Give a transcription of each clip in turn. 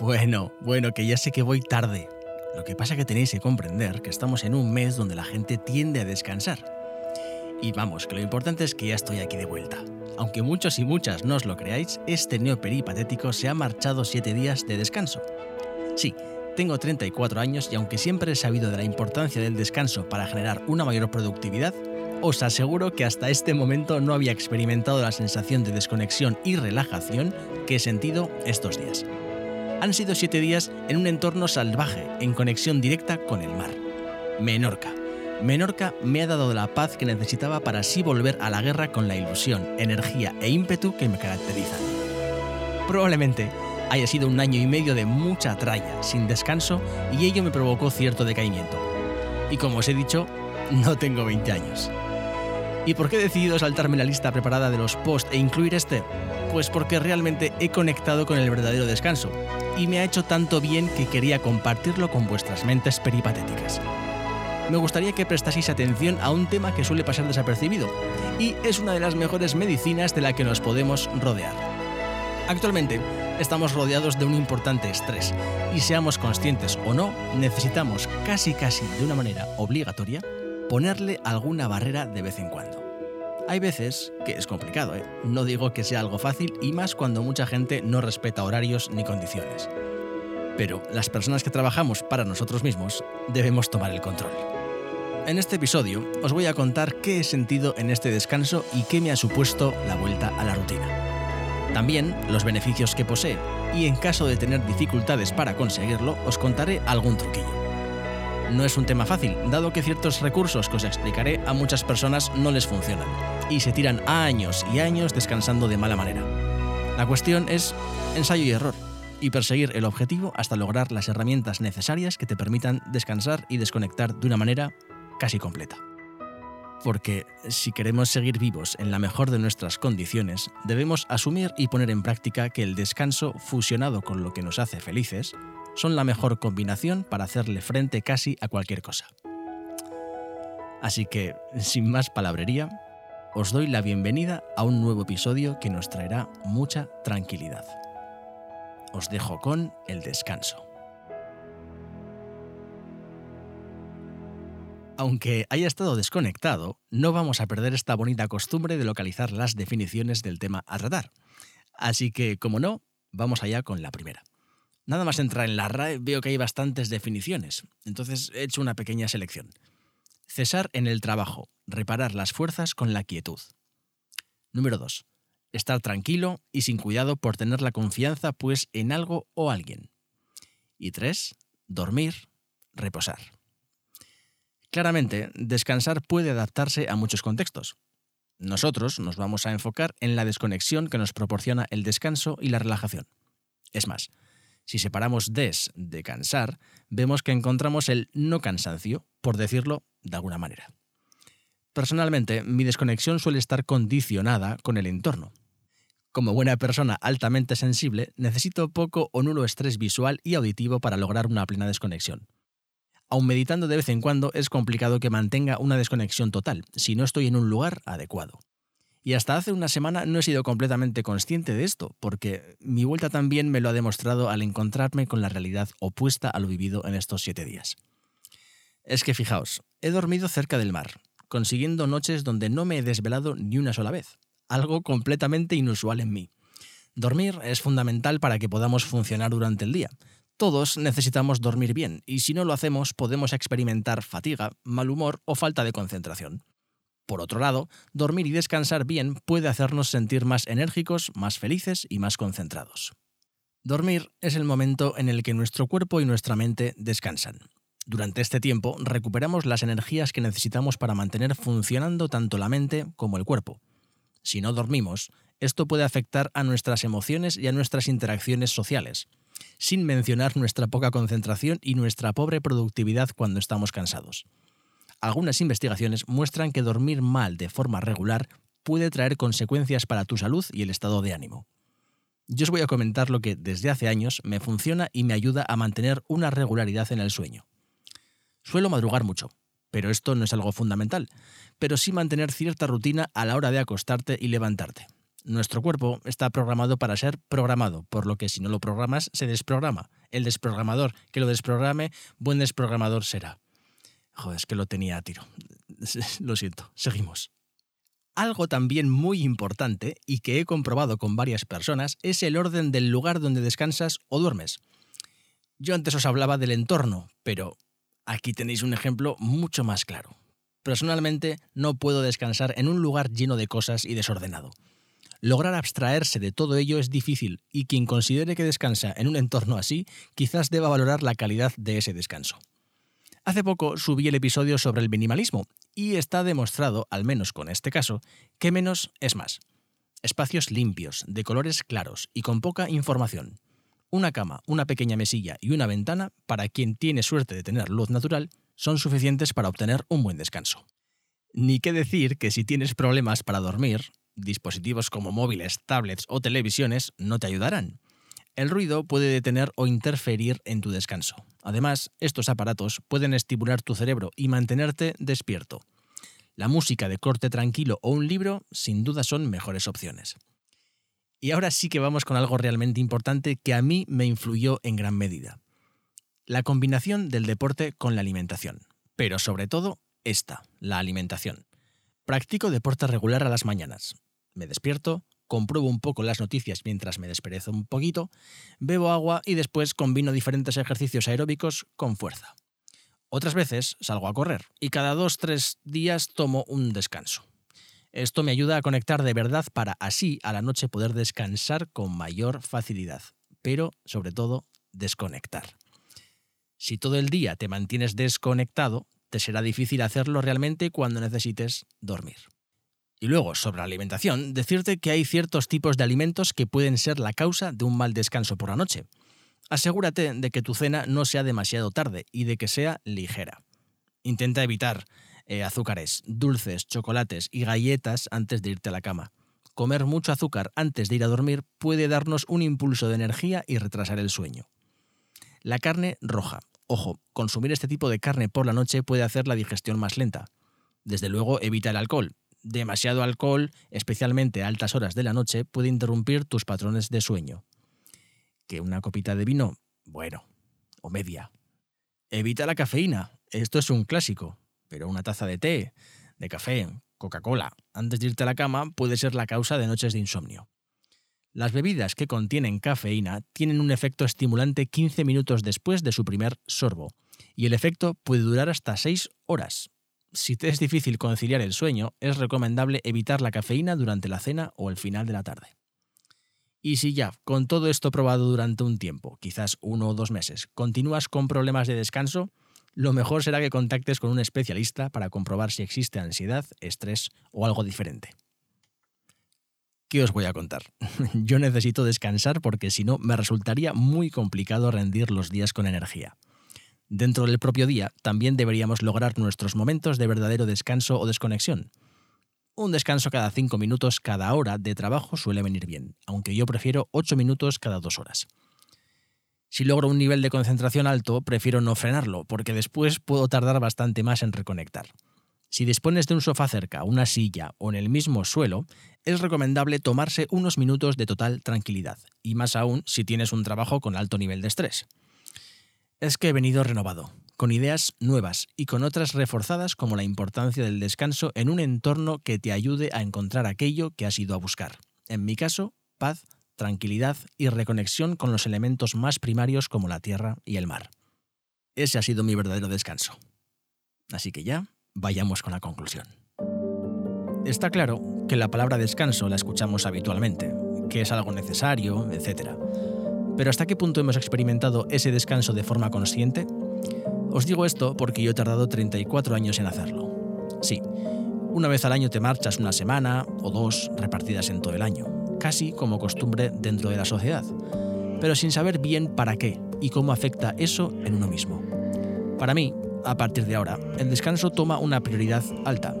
Bueno, bueno, que ya sé que voy tarde. Lo que pasa es que tenéis que comprender que estamos en un mes donde la gente tiende a descansar. Y vamos, que lo importante es que ya estoy aquí de vuelta. Aunque muchos y muchas no os lo creáis, este neoperipatético se ha marchado 7 días de descanso. Sí, tengo 34 años y aunque siempre he sabido de la importancia del descanso para generar una mayor productividad, os aseguro que hasta este momento no había experimentado la sensación de desconexión y relajación que he sentido estos días. Han sido 7 días en un entorno salvaje, en conexión directa con el mar. Menorca. Menorca me ha dado la paz que necesitaba para así volver a la guerra con la ilusión, energía e ímpetu que me caracterizan. Probablemente haya sido un año y medio de mucha tralla, sin descanso, y ello me provocó cierto decaimiento. Y como os he dicho, no tengo 20 años. ¿Y por qué he decidido saltarme la lista preparada de los posts e incluir este? Pues porque realmente he conectado con el verdadero descanso, y me ha hecho tanto bien que quería compartirlo con vuestras mentes peripatéticas. Me gustaría que prestaseis atención a un tema que suele pasar desapercibido, y es una de las mejores medicinas de la que nos podemos rodear. Actualmente, estamos rodeados de un importante estrés y seamos conscientes o no, necesitamos casi casi de una manera obligatoria ponerle alguna barrera de vez en cuando. Hay veces que es complicado, ¿eh? no digo que sea algo fácil y más cuando mucha gente no respeta horarios ni condiciones. Pero las personas que trabajamos para nosotros mismos debemos tomar el control. En este episodio os voy a contar qué he sentido en este descanso y qué me ha supuesto la vuelta a la rutina. También los beneficios que posee y en caso de tener dificultades para conseguirlo os contaré algún truquillo. No es un tema fácil, dado que ciertos recursos que os explicaré a muchas personas no les funcionan y se tiran años y años descansando de mala manera. La cuestión es ensayo y error y perseguir el objetivo hasta lograr las herramientas necesarias que te permitan descansar y desconectar de una manera casi completa. Porque si queremos seguir vivos en la mejor de nuestras condiciones, debemos asumir y poner en práctica que el descanso fusionado con lo que nos hace felices son la mejor combinación para hacerle frente casi a cualquier cosa. Así que, sin más palabrería, os doy la bienvenida a un nuevo episodio que nos traerá mucha tranquilidad. Os dejo con el descanso. Aunque haya estado desconectado, no vamos a perder esta bonita costumbre de localizar las definiciones del tema a tratar. Así que, como no, vamos allá con la primera. Nada más entrar en la RAE veo que hay bastantes definiciones, entonces he hecho una pequeña selección. Cesar en el trabajo, reparar las fuerzas con la quietud. Número 2. Estar tranquilo y sin cuidado por tener la confianza pues en algo o alguien. Y 3. Dormir, reposar. Claramente, descansar puede adaptarse a muchos contextos. Nosotros nos vamos a enfocar en la desconexión que nos proporciona el descanso y la relajación. Es más, si separamos des de cansar, vemos que encontramos el no cansancio, por decirlo de alguna manera. Personalmente, mi desconexión suele estar condicionada con el entorno. Como buena persona altamente sensible, necesito poco o nulo estrés visual y auditivo para lograr una plena desconexión. Aun meditando de vez en cuando es complicado que mantenga una desconexión total si no estoy en un lugar adecuado. Y hasta hace una semana no he sido completamente consciente de esto, porque mi vuelta también me lo ha demostrado al encontrarme con la realidad opuesta a lo vivido en estos siete días. Es que fijaos, he dormido cerca del mar, consiguiendo noches donde no me he desvelado ni una sola vez, algo completamente inusual en mí. Dormir es fundamental para que podamos funcionar durante el día, todos necesitamos dormir bien y si no lo hacemos podemos experimentar fatiga, mal humor o falta de concentración. Por otro lado, dormir y descansar bien puede hacernos sentir más enérgicos, más felices y más concentrados. Dormir es el momento en el que nuestro cuerpo y nuestra mente descansan. Durante este tiempo recuperamos las energías que necesitamos para mantener funcionando tanto la mente como el cuerpo. Si no dormimos, esto puede afectar a nuestras emociones y a nuestras interacciones sociales sin mencionar nuestra poca concentración y nuestra pobre productividad cuando estamos cansados. Algunas investigaciones muestran que dormir mal de forma regular puede traer consecuencias para tu salud y el estado de ánimo. Yo os voy a comentar lo que desde hace años me funciona y me ayuda a mantener una regularidad en el sueño. Suelo madrugar mucho, pero esto no es algo fundamental, pero sí mantener cierta rutina a la hora de acostarte y levantarte. nuestro cuerpo está programado para ser programado, por lo que si no lo programas, se desprograma. El desprogramador que lo desprograme, buen desprogramador será. Joder, es que lo tenía a tiro. Lo siento, seguimos. Algo también muy importante y que he comprobado con varias personas es el orden del lugar donde descansas o duermes. Yo antes os hablaba del entorno, pero aquí tenéis un ejemplo mucho más claro. Personalmente no puedo descansar en un lugar lleno de cosas y desordenado. Lograr abstraerse de todo ello es difícil y quien considere que descansa en un entorno así quizás deba valorar la calidad de ese descanso. Hace poco subí el episodio sobre el minimalismo y está demostrado, al menos con este caso, que menos es más. Espacios limpios, de colores claros y con poca información. Una cama, una pequeña mesilla y una ventana, para quien tiene suerte de tener luz natural, son suficientes para obtener un buen descanso. Ni qué decir que si tienes problemas para dormir, dispositivos como móviles, tablets o televisiones no te ayudarán el ruido puede detener o interferir en tu descanso. Además, estos aparatos pueden estimular tu cerebro y mantenerte despierto. La música de corte tranquilo o un libro sin duda son mejores opciones. Y ahora sí que vamos con algo realmente importante que a mí me influyó en gran medida. La combinación del deporte con la alimentación. Pero sobre todo esta, la alimentación. Practico deporte regular a las mañanas. Me despierto, compruebo un poco las noticias mientras me desperezo un poquito, bebo agua y después combino diferentes ejercicios aeróbicos con fuerza. Otras veces salgo a correr y cada dos tres días tomo un descanso. Esto me ayuda a conectar de verdad para así a la noche poder descansar con mayor facilidad, pero sobre todo desconectar. Si todo el día te mantienes desconectado, te será difícil hacerlo realmente cuando necesites dormir. Y luego, sobre la alimentación, decirte que hay ciertos tipos de alimentos que pueden ser la causa de un mal descanso por la noche. Asegúrate de que tu cena no sea demasiado tarde y de que sea ligera. Intenta evitar eh, azúcares, dulces, chocolates y galletas antes de irte a la cama. Comer mucho azúcar antes de ir a dormir puede darnos un impulso de energía y retrasar el sueño. La carne roja. Ojo, consumir este tipo de carne por la noche puede hacer la digestión más lenta. Desde luego, evita el alcohol, demasiado alcohol, especialmente a altas horas de la noche, puede interrumpir tus patrones de sueño. ¿Que una copita de vino? Bueno, o media. Evita la cafeína. Esto es un clásico. Pero una taza de té, de café, Coca-Cola, antes de irte a la cama puede ser la causa de noches de insomnio. Las bebidas que contienen cafeína tienen un efecto estimulante 15 minutos después de su primer sorbo, y el efecto puede durar hasta 6 horas, si te es difícil conciliar el sueño, es recomendable evitar la cafeína durante la cena o el final de la tarde. Y si ya, con todo esto probado durante un tiempo, quizás uno o dos meses, continúas con problemas de descanso, lo mejor será que contactes con un especialista para comprobar si existe ansiedad, estrés o algo diferente. ¿Qué os voy a contar? Yo necesito descansar porque si no me resultaría muy complicado rendir los días con energía. Dentro del propio día también deberíamos lograr nuestros momentos de verdadero descanso o desconexión. Un descanso cada 5 minutos cada hora de trabajo suele venir bien, aunque yo prefiero 8 minutos cada 2 horas. Si logro un nivel de concentración alto, prefiero no frenarlo, porque después puedo tardar bastante más en reconectar. Si dispones de un sofá cerca, una silla o en el mismo suelo, es recomendable tomarse unos minutos de total tranquilidad, y más aún si tienes un trabajo con alto nivel de estrés es que he venido renovado, con ideas nuevas y con otras reforzadas como la importancia del descanso en un entorno que te ayude a encontrar aquello que has ido a buscar. En mi caso, paz, tranquilidad y reconexión con los elementos más primarios como la tierra y el mar. Ese ha sido mi verdadero descanso. Así que ya, vayamos con la conclusión. Está claro que la palabra descanso la escuchamos habitualmente, que es algo necesario, etc. Pero ¿hasta qué punto hemos experimentado ese descanso de forma consciente? Os digo esto porque yo he tardado 34 años en hacerlo. Sí, una vez al año te marchas una semana o dos repartidas en todo el año, casi como costumbre dentro de la sociedad, pero sin saber bien para qué y cómo afecta eso en uno mismo. Para mí, a partir de ahora, el descanso toma una prioridad alta,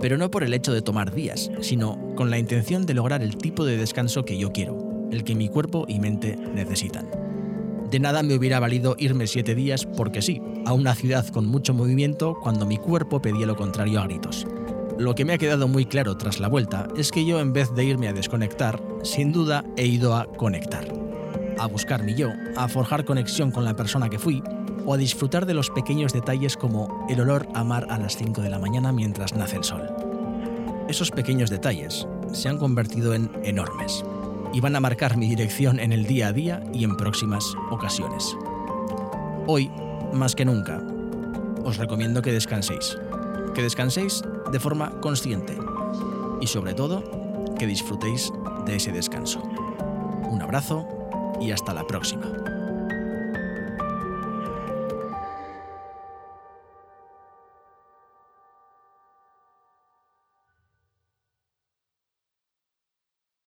pero no por el hecho de tomar días, sino con la intención de lograr el tipo de descanso que yo quiero, el que mi cuerpo y mente necesitan. De nada me hubiera valido irme siete días porque sí, a una ciudad con mucho movimiento cuando mi cuerpo pedía lo contrario a gritos. lo que me ha quedado muy claro tras la vuelta es que yo en vez de irme a desconectar, sin duda he ido a conectar. A buscar mi yo, a forjar conexión con la persona que fui o a disfrutar de los pequeños detalles como el olor a mar a las 5 de la mañana mientras nace el sol. Esos pequeños detalles se han convertido en enormes y van a marcar mi dirección en el día a día y en próximas ocasiones. Hoy, más que nunca, os recomiendo que descanséis, que descanséis de forma consciente y sobre todo que disfrutéis de ese descanso. Un abrazo y hasta la próxima.